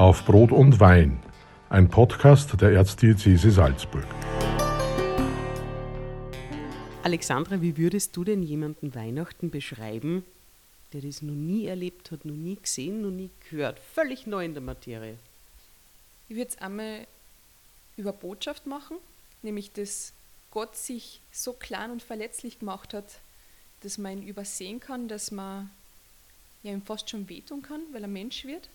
Auf Brot und Wein, ein Podcast der Erzdiözese Salzburg. Alexandra, wie würdest du denn jemanden Weihnachten beschreiben, der das noch nie erlebt hat, noch nie gesehen, noch nie gehört, völlig neu in der Materie? Ich würde es einmal über Botschaft machen, nämlich dass Gott sich so klein und verletzlich gemacht hat, dass man ihn übersehen kann, dass man ja, ihm fast schon wehtun kann, weil er Mensch wird.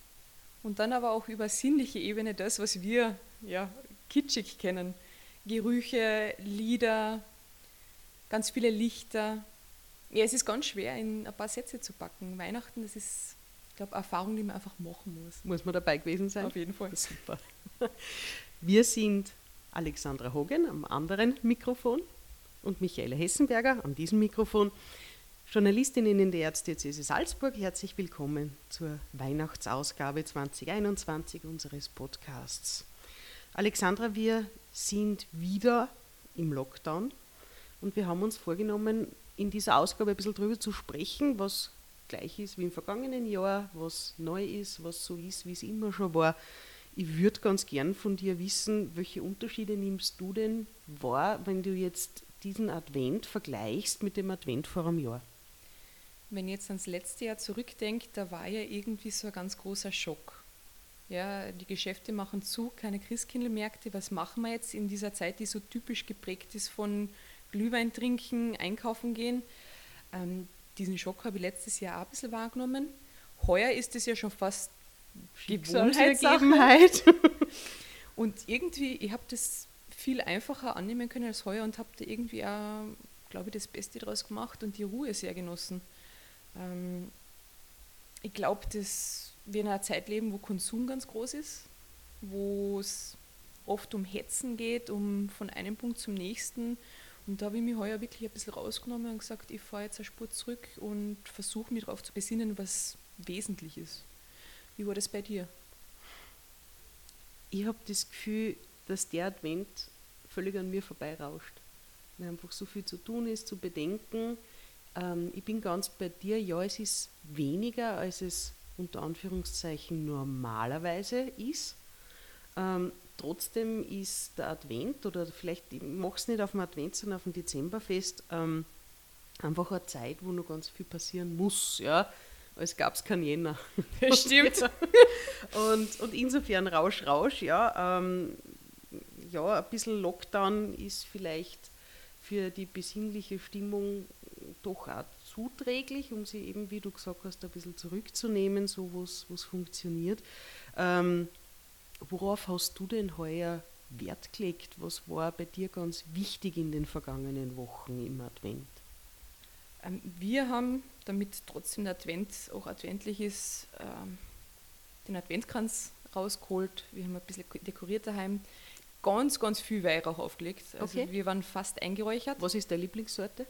Und dann aber auch über sinnliche Ebene das, was wir ja, kitschig kennen. Gerüche, Lieder, ganz viele Lichter. Ja, es ist ganz schwer, in ein paar Sätze zu packen. Weihnachten, das ist, ich glaube, Erfahrung, die man einfach machen muss. Muss man dabei gewesen sein? Auf jeden Fall. Super. Wir sind Alexandra Hogen am anderen Mikrofon und Michaela Hessenberger an diesem Mikrofon. Journalistinnen in der Erzdiözese Salzburg, herzlich willkommen zur Weihnachtsausgabe 2021 unseres Podcasts. Alexandra, wir sind wieder im Lockdown und wir haben uns vorgenommen, in dieser Ausgabe ein bisschen darüber zu sprechen, was gleich ist wie im vergangenen Jahr, was neu ist, was so ist, wie es immer schon war. Ich würde ganz gern von dir wissen, welche Unterschiede nimmst du denn wahr, wenn du jetzt diesen Advent vergleichst mit dem Advent vor einem Jahr? Wenn ich jetzt ans letzte Jahr zurückdenke, da war ja irgendwie so ein ganz großer Schock. Ja, die Geschäfte machen zu, keine Christkindlmärkte. Was machen wir jetzt in dieser Zeit, die so typisch geprägt ist von Glühwein trinken, einkaufen gehen? Ähm, diesen Schock habe ich letztes Jahr auch ein bisschen wahrgenommen. Heuer ist es ja schon fast Gewohnheitssache. und irgendwie, ich habe das viel einfacher annehmen können als heuer und habe da irgendwie auch, glaube ich, das Beste daraus gemacht und die Ruhe sehr genossen. Ähm, ich glaube, dass wir in einer Zeit leben, wo Konsum ganz groß ist, wo es oft um Hetzen geht, um von einem Punkt zum nächsten. Und da habe ich mich heuer wirklich ein bisschen rausgenommen und gesagt, ich fahre jetzt eine Spur zurück und versuche mich darauf zu besinnen, was wesentlich ist. Wie war das bei dir? Ich habe das Gefühl, dass der Advent völlig an mir vorbeirauscht. Weil einfach so viel zu tun ist, zu bedenken. Ähm, ich bin ganz bei dir, ja, es ist weniger, als es unter Anführungszeichen normalerweise ist. Ähm, trotzdem ist der Advent, oder vielleicht, ich mache es nicht auf dem Advent, sondern auf dem Dezemberfest, ähm, einfach eine Zeit, wo noch ganz viel passieren muss. Ja? Es gab es kein Jänner. Das stimmt. und, und insofern Rausch, Rausch, ja. Ähm, ja, ein bisschen Lockdown ist vielleicht für die besinnliche Stimmung doch auch zuträglich, um sie eben, wie du gesagt hast, ein bisschen zurückzunehmen, so wo es funktioniert. Ähm, worauf hast du denn heuer Wert gelegt? Was war bei dir ganz wichtig in den vergangenen Wochen im Advent? Ähm, wir haben, damit trotzdem der Advent auch adventlich ist, ähm, den Adventkranz rausgeholt. Wir haben ein bisschen dekoriert daheim. Ganz, ganz viel Weihrauch aufgelegt. Also okay. wir waren fast eingeräuchert. Was ist deine Lieblingssorte?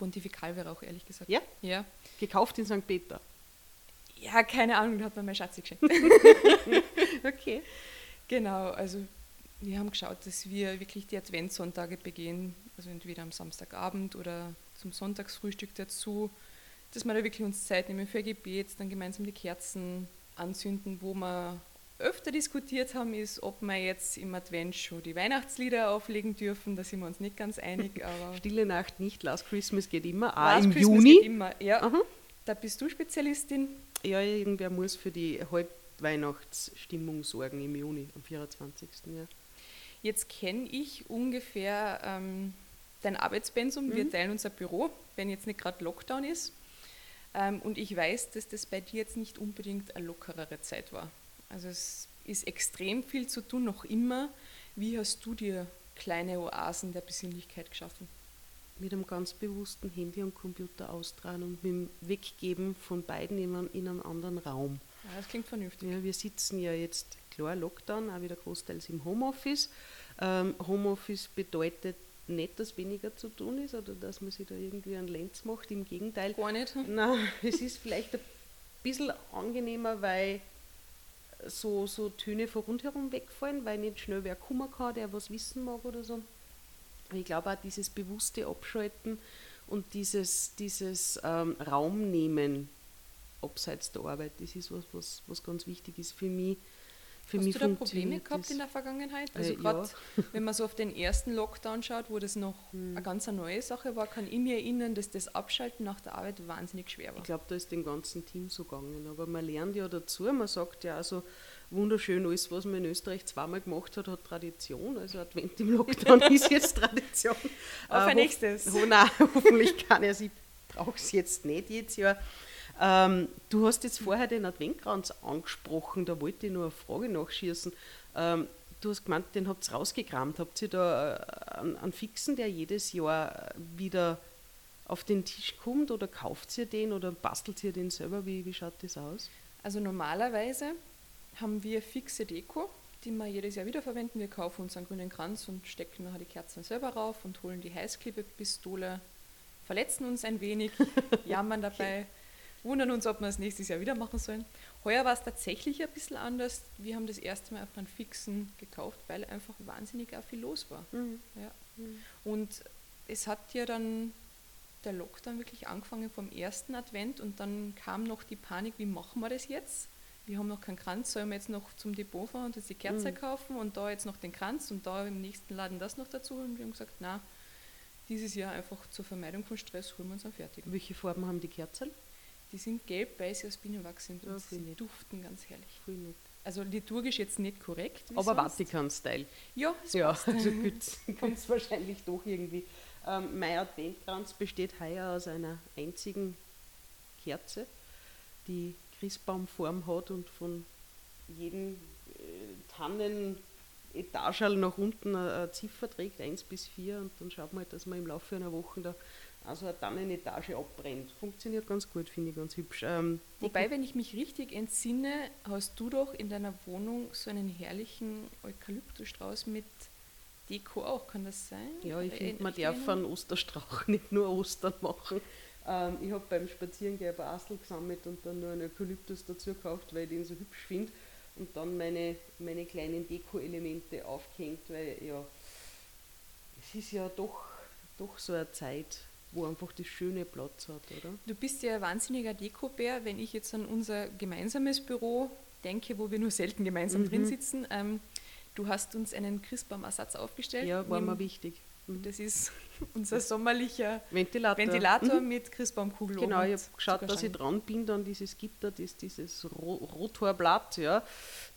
Der Pontifikalweihrauch, ehrlich gesagt. Ja? Ja. Gekauft in St. Peter? Ja, keine Ahnung, da hat mir mein Schatz geschenkt. okay. Genau, also wir haben geschaut, dass wir wirklich die Adventssonntage begehen, also entweder am Samstagabend oder zum Sonntagsfrühstück dazu, dass wir da wirklich uns Zeit nehmen für Gebet, dann gemeinsam die Kerzen anzünden, wo wir öfter diskutiert haben, ist, ob wir jetzt im Advent schon die Weihnachtslieder auflegen dürfen. Da sind wir uns nicht ganz einig. Aber Stille Nacht nicht, Last Christmas geht immer. Ah, Last im Christmas Juni. Geht immer, ja. Aha. Da bist du Spezialistin. Ja, irgendwer muss für die Halbweihnachtsstimmung sorgen im Juni, am 24. Ja. Jetzt kenne ich ungefähr ähm, dein Arbeitspensum. Mhm. Wir teilen unser Büro, wenn jetzt nicht gerade Lockdown ist. Ähm, und ich weiß, dass das bei dir jetzt nicht unbedingt eine lockerere Zeit war. Also es ist extrem viel zu tun, noch immer. Wie hast du dir kleine Oasen der Besinnlichkeit geschaffen? Mit einem ganz bewussten Handy und Computer austragen und mit dem Weggeben von beiden in einem, in einem anderen Raum. Ja, das klingt vernünftig. Ja, wir sitzen ja jetzt, klar, Lockdown, auch wieder großteils im Homeoffice. Ähm, Homeoffice bedeutet nicht, dass weniger zu tun ist oder dass man sich da irgendwie einen Lenz macht, im Gegenteil. Gar nicht. Nein, es ist vielleicht ein bisschen angenehmer, weil so, so Töne von rundherum wegfallen, weil nicht schnell wer kommen kann, der was wissen mag oder so. Ich glaube auch dieses bewusste Abschalten und dieses, dieses ähm, Raum nehmen abseits der Arbeit, das ist was, was, was ganz wichtig ist für mich. Für Hast mich du da Probleme gehabt das. in der Vergangenheit? Also Äh, gerade wenn man so auf den ersten Lockdown schaut, wo das noch Hm. eine ganz neue Sache war, kann ich mir erinnern, dass das Abschalten nach der Arbeit wahnsinnig schwer war. Ich glaube, da ist dem ganzen Team so gegangen. Aber man lernt ja dazu, man sagt ja also wunderschön, alles, was man in Österreich zweimal gemacht hat, hat Tradition. Also Advent im Lockdown ist jetzt Tradition. Auf ein hoff- nächstes. Ho, nein, hoffentlich kann er, ich brauche es jetzt nicht jedes Jahr. Ähm, du hast jetzt vorher den Adventkranz angesprochen, da wollte ich nur eine Frage nachschießen. Ähm, du hast gemeint, den habt ihr rausgekramt. Habt ihr da äh, einen, einen Fixen, der jedes Jahr wieder auf den Tisch kommt oder kauft ihr den oder bastelt ihr den selber? Wie, wie schaut das aus? Also normalerweise haben wir fixe Deko, die wir jedes Jahr wiederverwenden. Wir kaufen uns einen grünen Kranz und stecken nachher die Kerzen selber rauf und holen die Heißklebepistole, verletzen uns ein wenig, jammern dabei, wundern uns, ob wir es nächstes Jahr wieder machen sollen. Heuer war es tatsächlich ein bisschen anders. Wir haben das erste Mal auf einen fixen gekauft, weil einfach wahnsinnig auch viel los war. Ja. Und es hat ja dann der Lockdown wirklich angefangen vom ersten Advent und dann kam noch die Panik, wie machen wir das jetzt? Wir haben noch keinen Kranz, sollen wir jetzt noch zum Depot fahren und jetzt die Kerze kaufen und da jetzt noch den Kranz und da im nächsten Laden das noch dazu? Und wir haben gesagt, na, dieses Jahr einfach zur Vermeidung von Stress holen wir uns einen fertigen. Welche Farben haben die Kerzen? Die sind gelb-weiß aus Bienenwachs Ja, und voll sie duften ganz herrlich. Also liturgisch jetzt nicht korrekt. Aber. Vatikan-Style. Ja, es Ja, passt. also gut, kommt es wahrscheinlich doch irgendwie. Ähm, mein Adventkranz besteht heuer aus einer einzigen Kerze, die Christbaumform hat und von jedem äh, Tannenetagerl nach unten eine, eine Ziffer trägt, 1 bis 4 und dann schaut man halt, dass man im Laufe einer Woche da also eine Tannenetage abbrennt. Funktioniert ganz gut, finde ich ganz hübsch. Ähm, Wobei, wenn ich mich richtig entsinne, hast du doch in deiner Wohnung so einen herrlichen Eukalyptusstrauß mit Deko auch, kann das sein? Ja, ich Äh, finde, man darf einen Osterstrauch nicht nur Ostern machen. Ähm, ich habe beim Spazierengehen ein paar Astel gesammelt und dann nur einen Eukalyptus dazu gekauft, weil ich den so hübsch finde. Und dann meine, meine kleinen Deko-Elemente aufgehängt, weil ja, es ist ja doch, doch so eine Zeit, wo einfach das schöne Platz hat, oder? Du bist ja ein wahnsinniger Dekobär, wenn ich jetzt an unser gemeinsames Büro denke, wo wir nur selten gemeinsam Mhm. drin sitzen. Ähm, du hast uns einen Christbaumersatz aufgestellt. Ja, war mir wichtig. Mhm. Das ist unser sommerlicher Ventilator. Ventilator Mhm. mit Christbaumkugel Genau, ich habe geschaut, dass ich dran bin, dann dieses Gitter, das dieses Ro Rotorblatt, ja,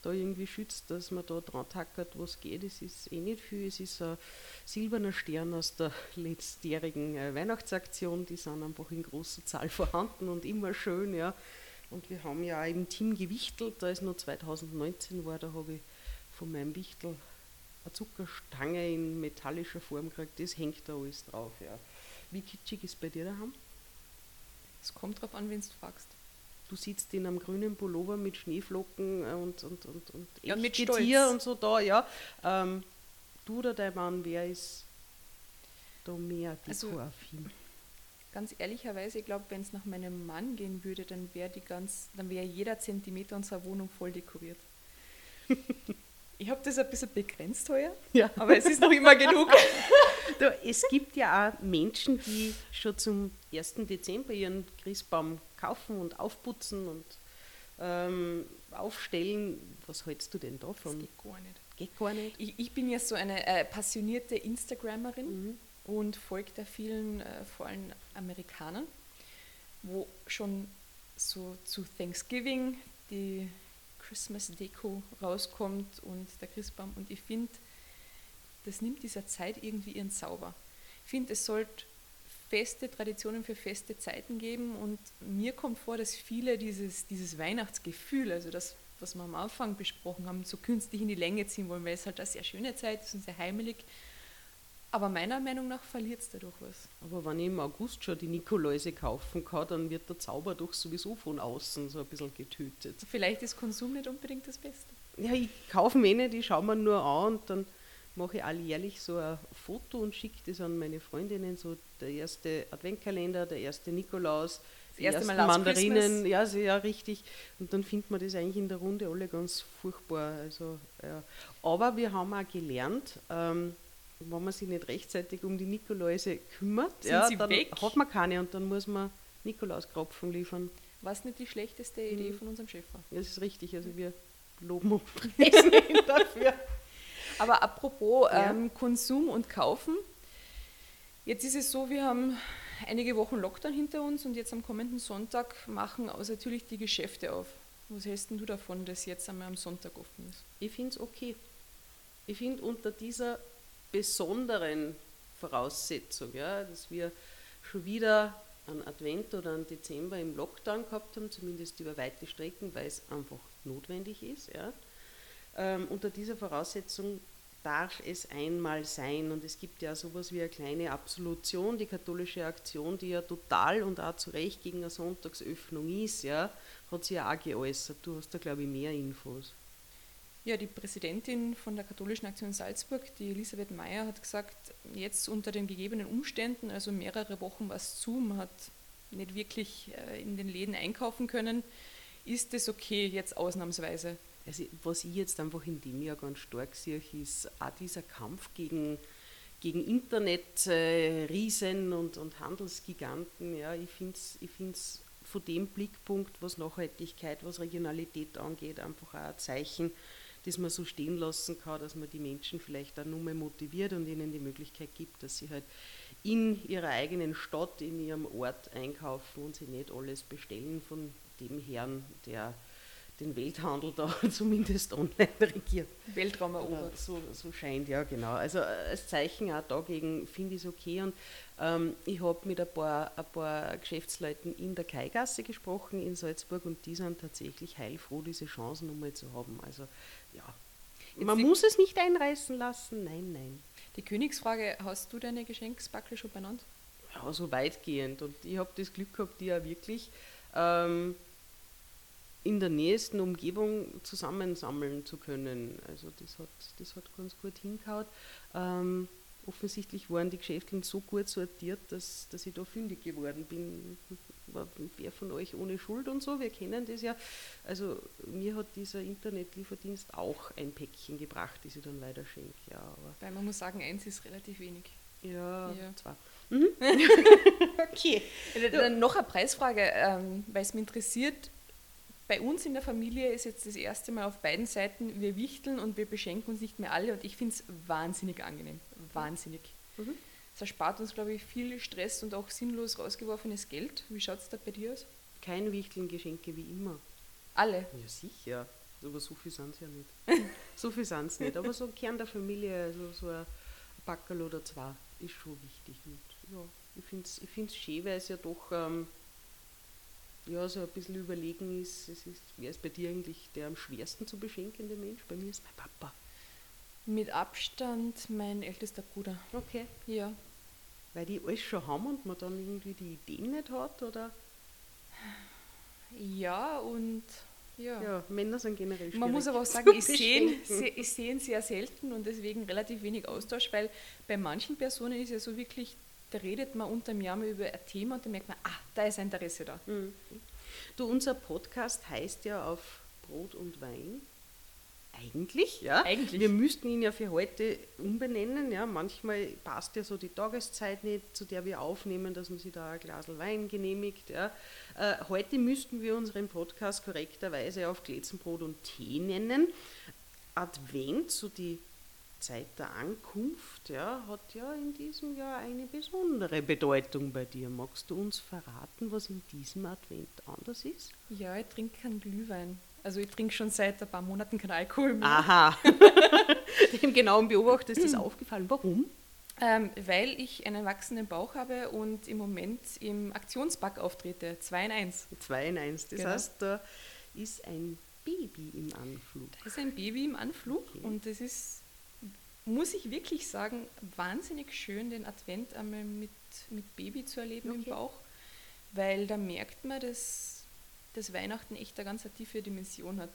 da irgendwie schützt, dass man da dran tackert, was geht. Es ist eh nicht viel, es ist ein silberner Stern aus der letztjährigen äh, Weihnachtsaktion, die sind einfach in großer Zahl vorhanden und immer schön, ja. Und wir haben ja auch im Team gewichtelt, da es noch 2019 war, da habe ich von meinem Wichtel eine Zuckerstange in metallischer Form gekriegt, das hängt da alles drauf, ja. Wie kitschig ist bei dir daheim? Es kommt drauf an, wenn du fragst. du sitzt in einem grünen Pullover mit Schneeflocken und, und, und, und Ja, mit Stolz. und so da, ja. Ähm, du oder dein Mann, wer ist da mehr Also- dekoaffin? Ganz ehrlicherweise, ich glaube, wenn es nach meinem Mann gehen würde, dann wäre die ganz, dann wäre jeder Zentimeter unserer Wohnung voll dekoriert. ich habe das ein bisschen begrenzt heuer, Ja. aber es ist noch immer genug. Du, es gibt ja auch Menschen, die schon zum 1. Dezember ihren Christbaum kaufen und aufputzen und ähm, aufstellen. Was hältst du denn Das davon? geht gar nicht. Geht gar nicht. Ich, ich bin ja so eine äh, passionierte Instagrammerin Mhm. und folge da vielen, äh, vor allem Amerikanern, wo schon so zu Thanksgiving die Christmas Deko rauskommt und der Christbaum. Und ich finde, das nimmt dieser Zeit irgendwie ihren Zauber. Ich finde, es sollte feste Traditionen für feste Zeiten geben und mir kommt vor, dass viele dieses, dieses Weihnachtsgefühl, also das, was wir am Anfang besprochen haben, so künstlich in die Länge ziehen wollen, weil es halt eine sehr schöne Zeit ist und sehr heimelig. Aber meiner Meinung nach verliert es dadurch was. Aber wenn ich im August schon die Nikoläuse kaufen kann, dann wird der Zauber doch sowieso von außen so ein bisschen getötet. Vielleicht ist Konsum nicht unbedingt das Beste. Ja, ich kaufe mir nicht, ich schaue mir nur an und dann mache ich alljährlich so ein Foto und schicke das an meine Freundinnen, so der erste Adventkalender, der erste Nikolaus, die erste ersten Mal Mandarinen, ja, ja, richtig. Und dann findet man das eigentlich in der Runde alle ganz furchtbar. Also, ja. Aber wir haben auch gelernt, ähm, wenn man sich nicht rechtzeitig um die Nikoläuse kümmert, Sind ja, sie dann weg? hat man keine und dann muss man Nikolauskropfen liefern. Was nicht die schlechteste Idee Mhm. von unserem Chef war. Ja, Das ist richtig. Also wir loben und preisen ihn dafür. Aber apropos Ja. ähm, Konsum und Kaufen, jetzt ist es so, wir haben einige Wochen Lockdown hinter uns und jetzt am kommenden Sonntag machen also natürlich die Geschäfte auf. Was hältst denn du davon, dass jetzt einmal am Sonntag offen ist? Ich finde es okay. Ich finde unter dieser besonderen Voraussetzung, ja, dass wir schon wieder einen Advent oder einen Dezember im Lockdown gehabt haben, zumindest über weite Strecken, weil es einfach notwendig ist. Ja. Ähm, unter dieser Voraussetzung darf es einmal sein und es gibt ja sowas wie eine kleine Absolution, die katholische Aktion, die ja total und auch zu Recht gegen eine Sonntagsöffnung ist, ja, hat sie ja auch geäußert. Du hast da, glaube ich, mehr Infos. Ja, die Präsidentin von der Katholischen Aktion Salzburg, die Elisabeth Meyer, hat gesagt, jetzt unter den gegebenen Umständen, also mehrere Wochen war es zu, man hat nicht wirklich äh, in den Läden einkaufen können, ist es okay jetzt ausnahmsweise. Also, was ich jetzt einfach in dem Jahr ganz stark sehe, ist auch dieser Kampf gegen, gegen Internet-Riesen und, und Handelsgiganten. Ja, ich finde es ich find's von dem Blickpunkt, was Nachhaltigkeit, was Regionalität angeht, einfach auch ein Zeichen, das man so stehen lassen kann, dass man die Menschen vielleicht auch nur mehr motiviert und ihnen die Möglichkeit gibt, dass sie halt in ihrer eigenen Stadt, in ihrem Ort einkaufen und sie nicht alles bestellen von dem Herrn, der den Welthandel da zumindest online regiert. Weltraum erobert. so, so scheint, ja genau. Also äh, als Zeichen auch dagegen finde ich es okay. Und ähm, ich habe mit ein paar, ein paar Geschäftsleuten in der Kaigasse gesprochen in Salzburg und die sind tatsächlich heilfroh, diese Chance nochmal zu haben. Also ja, man die- muss es nicht einreißen lassen, nein, nein. Die Königsfrage, hast du deine Geschenksbackel schon benannt? Ja, so weitgehend. Und ich habe das Glück gehabt, die ja wirklich ähm, in der nächsten Umgebung zusammensammeln zu können. Also das hat, das hat ganz gut hingehauen. Ähm, offensichtlich waren die Geschäfte so gut sortiert, dass, dass ich da fündig geworden bin. War wer von euch ohne Schuld und so, wir kennen das ja. Also mir hat dieser Internetlieferdienst auch ein Päckchen gebracht, das ich dann weiter schenke. Ja, aber Weil man muss sagen, eins ist relativ wenig. ja, Ja. zwei. Mhm. okay. Dann noch eine Preisfrage, ähm, weil es mich interessiert. Bei uns in der Familie ist jetzt das erste Mal auf beiden Seiten, wir wichteln und wir beschenken uns nicht mehr alle und ich finde es wahnsinnig angenehm. Wahnsinnig. Mhm. Es erspart uns, glaube ich, viel Stress und auch sinnlos rausgeworfenes Geld. Wie schaut es da bei dir aus? Kein Wichteln-Geschenke wie immer. Alle. Ja, sicher. Aber so viel sind es ja nicht. so viel sind es nicht. Aber so ein Kern der Familie, also so ein Backerl oder zwei, ist schon wichtig. Und ja, ich finde es ich find's schön, weil es ja doch ähm, ja, so ein bisschen überlegen ist. Es ist wer ist bei dir eigentlich der am schwersten zu beschenkende Mensch? Bei mir ist mein Papa. Mit Abstand mein ältester Bruder. Okay. Ja. Weil die alles schon haben und man dann irgendwie die Ideen nicht hat, oder? Ja, und ja. Ja, Männer sind generell Man muss schwierig aber auch sagen, ich sehe ich sehe ihn sehr selten und deswegen relativ wenig Austausch, weil bei manchen Personen ist ja so wirklich, da redet man unterm Jahr mal über ein Thema und dann merkt man, ah, da ist ein Interesse da. Mhm. Du, unser Podcast heißt ja auf Brot und Wein. Eigentlich, ja. Eigentlich. Wir müssten ihn ja für heute umbenennen. Ja. Manchmal passt ja so die Tageszeit nicht, zu der wir aufnehmen, dass man sich da ein Glas Wein genehmigt. Ja. Äh, heute müssten wir unseren Podcast korrekterweise auf Glätzenbrot und Tee nennen. Advent, so die Zeit der Ankunft, ja, hat ja in diesem Jahr eine besondere Bedeutung bei dir. Magst du uns verraten, was in diesem Advent anders ist? Ja, ich trinke keinen Glühwein. Also ich trinke schon seit ein paar Monaten keinen Alkohol mehr. Aha. Dem genauen Beobachter ist das aufgefallen. Warum? Ähm, weil ich einen wachsenden Bauch habe und im Moment im Aktionspack auftrete. 2 in 1. 2 in 1. Das Genau. heißt, da ist ein Baby im Anflug. Da ist ein Baby im Anflug Okay. und es ist, muss ich wirklich sagen, wahnsinnig schön, den Advent einmal mit, mit Baby zu erleben im Okay. Bauch, weil da merkt man, dass, dass Weihnachten echt eine ganz tiefe Dimension hat.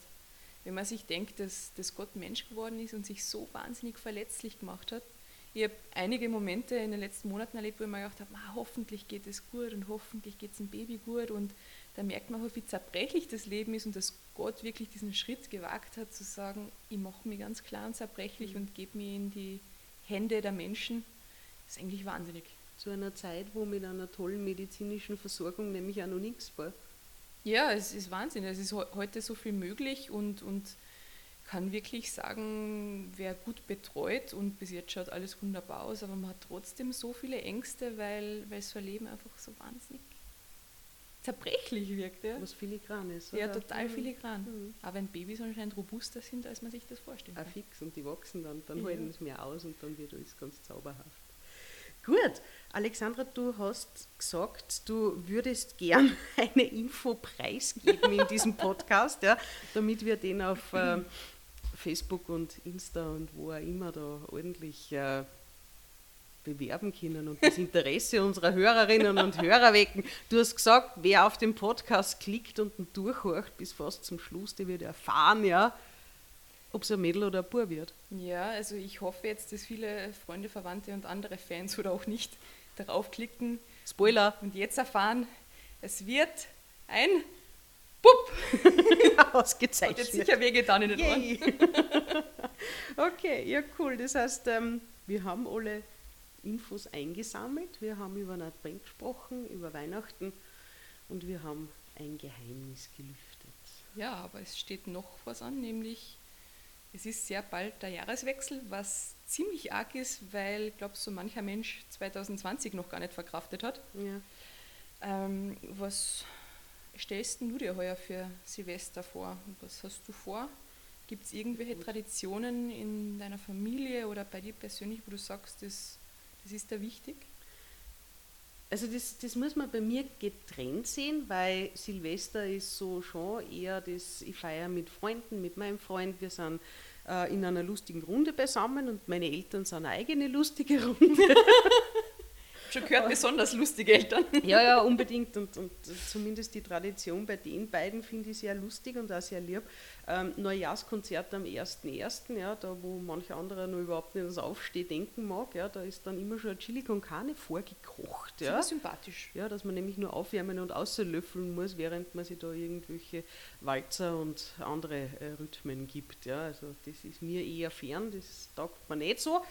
Wenn man sich denkt, dass, dass Gott Mensch geworden ist und sich so wahnsinnig verletzlich gemacht hat. Ich habe einige Momente in den letzten Monaten erlebt, wo ich mir gedacht habe, "Ma, hoffentlich geht es gut und hoffentlich geht es dem Baby gut. Und da merkt man, wie zerbrechlich das Leben ist und dass Gott wirklich diesen Schritt gewagt hat, zu sagen, ich mache mich ganz klar und zerbrechlich und gebe mich in die Hände der Menschen. Das ist eigentlich wahnsinnig. Zu einer Zeit, wo mit einer tollen medizinischen Versorgung nämlich auch noch nichts war. Ja, es ist Wahnsinn. Es ist heu- heute so viel möglich und, und kann wirklich sagen, wer gut betreut und bis jetzt schaut alles wunderbar aus, aber man hat trotzdem so viele Ängste, weil, weil so ein Leben einfach so wahnsinnig zerbrechlich wirkt. Ja, Was filigran ist. ja oder? total Mhm. filigran. Mhm. Aber wenn Babys anscheinend robuster sind, als man sich das vorstellt. Auch fix und die wachsen dann, dann Ja. halten es mehr aus und dann wird alles ganz zauberhaft. Gut, Alexandra, du hast gesagt, du würdest gern eine Info preisgeben in diesem Podcast, ja, damit wir den auf ähm, Facebook und Insta und wo auch immer da ordentlich äh, bewerben können und das Interesse unserer Hörerinnen und Hörer wecken. Du hast gesagt, wer auf den Podcast klickt und durchhorcht bis fast zum Schluss, der wird erfahren, ja, ob es ein Mädel oder ein Bub wird. Ja, also ich hoffe jetzt, dass viele Freunde, Verwandte und andere Fans oder auch nicht darauf klicken Spoiler, und jetzt erfahren, es wird ein Bub. Hat ausgezeichnet. jetzt sicher wehgetan in den Ohren. Yay. okay, ja cool. Das heißt, ähm, wir haben alle Infos eingesammelt, wir haben über Advent gesprochen, über Weihnachten und wir haben ein Geheimnis gelüftet. Ja, aber es steht noch was an, nämlich es ist sehr bald der Jahreswechsel, was ziemlich arg ist, weil, ich glaube, so mancher Mensch 2020 noch gar nicht verkraftet hat. Ja. Ähm, was stellst du dir heuer für Silvester vor? Was hast du vor? Gibt es irgendwelche Traditionen in deiner Familie oder bei dir persönlich, wo du sagst, das, das ist da wichtig? Also das, das muss man bei mir getrennt sehen, weil Silvester ist so schon eher das, ich feiere mit Freunden, mit meinem Freund, wir sind äh, in einer lustigen Runde beisammen und meine Eltern sind eine eigene lustige Runde. Schon gehört, besonders lustige Eltern. Ja, ja, unbedingt. Und, und zumindest die Tradition bei den beiden finde ich sehr lustig und auch sehr lieb. Ähm, Neujahrskonzert am 1.1., ja, da wo manche andere noch überhaupt nicht ans Aufstehen denken mag, ja, da ist dann immer schon ein Chili con Carne vorgekocht. Ja. Super sympathisch. Ja, dass man nämlich nur aufwärmen und auslöffeln muss, während man sich da irgendwelche Walzer und andere äh, Rhythmen gibt. Ja. Also das ist mir eher fern, das taugt mir nicht so.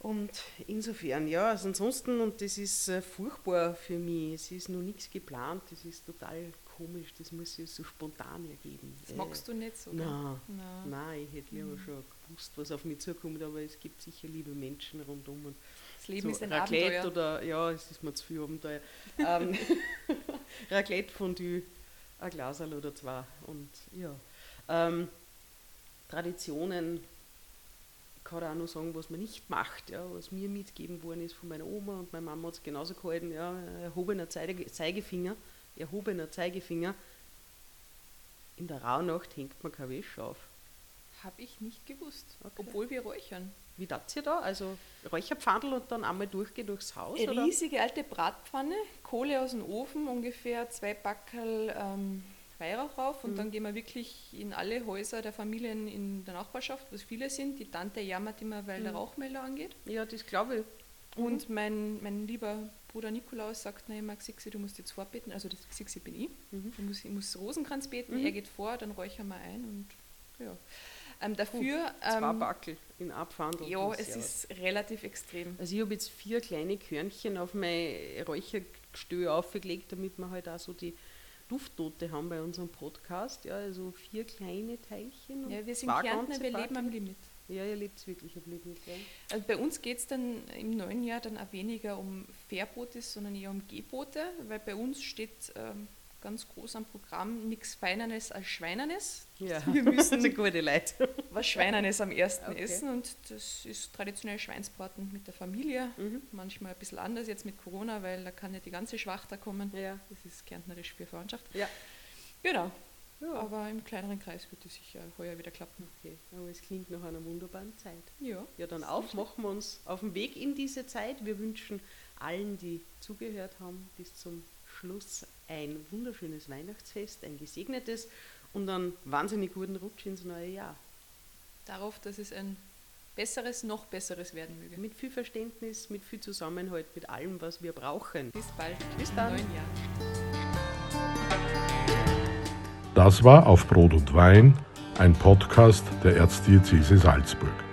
Und insofern, ja, also ansonsten, und das ist äh, furchtbar für mich, es ist noch nichts geplant, das ist total komisch, das muss sich so spontan ergeben. Das magst du nicht so. gell? Nein, Nein. nein, ich hätte lieber schon gewusst, was auf mich zukommt, aber es gibt sicher liebe Menschen rundum. Und Das Leben so ist ein Raclette Abenteuer. oder, ja, es ist mir zu viel Abenteuer. ähm, Raclette Fondue, ein Glasal oder zwei. Und ja, ähm, Traditionen, kann auch noch sagen, was man nicht macht, ja, was mir mitgegeben worden ist von meiner Oma und meine Mama hat es genauso gehalten, ja, erhobener Zeige, Zeigefinger, erhobener Zeigefinger. In der Rauhnacht hängt man keine Wäsche auf. Habe ich nicht gewusst, Okay. obwohl wir räuchern. Wie das ihr da? Also Räucherpfandel und dann einmal durchgehen durchs Haus? Eine riesige alte Bratpfanne, Kohle aus dem Ofen, ungefähr zwei Backerl ähm, Weihrauch rauf und Mhm. dann gehen wir wirklich in alle Häuser der Familien in der Nachbarschaft, was viele sind. Die Tante jammert immer, weil der Mhm. Rauchmelder angeht. Ja, das glaube ich. Und mein, mein lieber Bruder Nikolaus sagt, na immer, Xixi, du musst jetzt vorbeten. Also das Xixi bin ich. Mhm. Ich muss, ich muss Rosenkranz beten, Mhm. er geht vor, dann räuchern wir ein und ja. Ähm, dafür, Zwei ähm, Backel in Abpfandel. ja, es ist relativ extrem. Also ich habe jetzt vier kleine Körnchen auf mein Räuchergestell aufgelegt, damit wir halt auch so die Duftnote haben bei unserem Podcast. Ja, also vier kleine Teilchen. und Ja, wir sind Kärntner, wir leben am. Limit. Ja, ihr lebt wirklich am Limit. Ja. Also bei uns geht es dann im neuen Jahr dann auch weniger um Fährboote, sondern eher um Gehboote, weil bei uns steht ähm, ganz groß am Programm nichts Feinernes als Schweinernes. ja. Wir müssen gute Leute. was Schweinernes am ersten Okay. essen und das ist traditionell Schweinsbraten mit der Familie. Mhm. Manchmal ein bisschen anders jetzt mit Corona, weil da kann ja die ganze Schwachter kommen. Ja. Das ist kärntnerisch für Verwandtschaft. Ja. Genau, Ja. aber im kleineren Kreis wird es sicher heuer wieder klappen. Okay. Aber es klingt nach einer wunderbaren Zeit. Ja, Ja, dann auf, machen wir uns auf den Weg in diese Zeit. Wir wünschen allen, die zugehört haben, bis zum Schluss ein wunderschönes Weihnachtsfest, ein gesegnetes und einen wahnsinnig guten Rutsch ins neue Jahr. darauf, dass es ein besseres, noch besseres werden möge. Mit viel Verständnis, mit viel Zusammenhalt, mit allem, was wir brauchen. Bis bald. Bis dann. neuen Jahr. Das war auf Brot und Wein, ein Podcast der Erzdiözese Salzburg.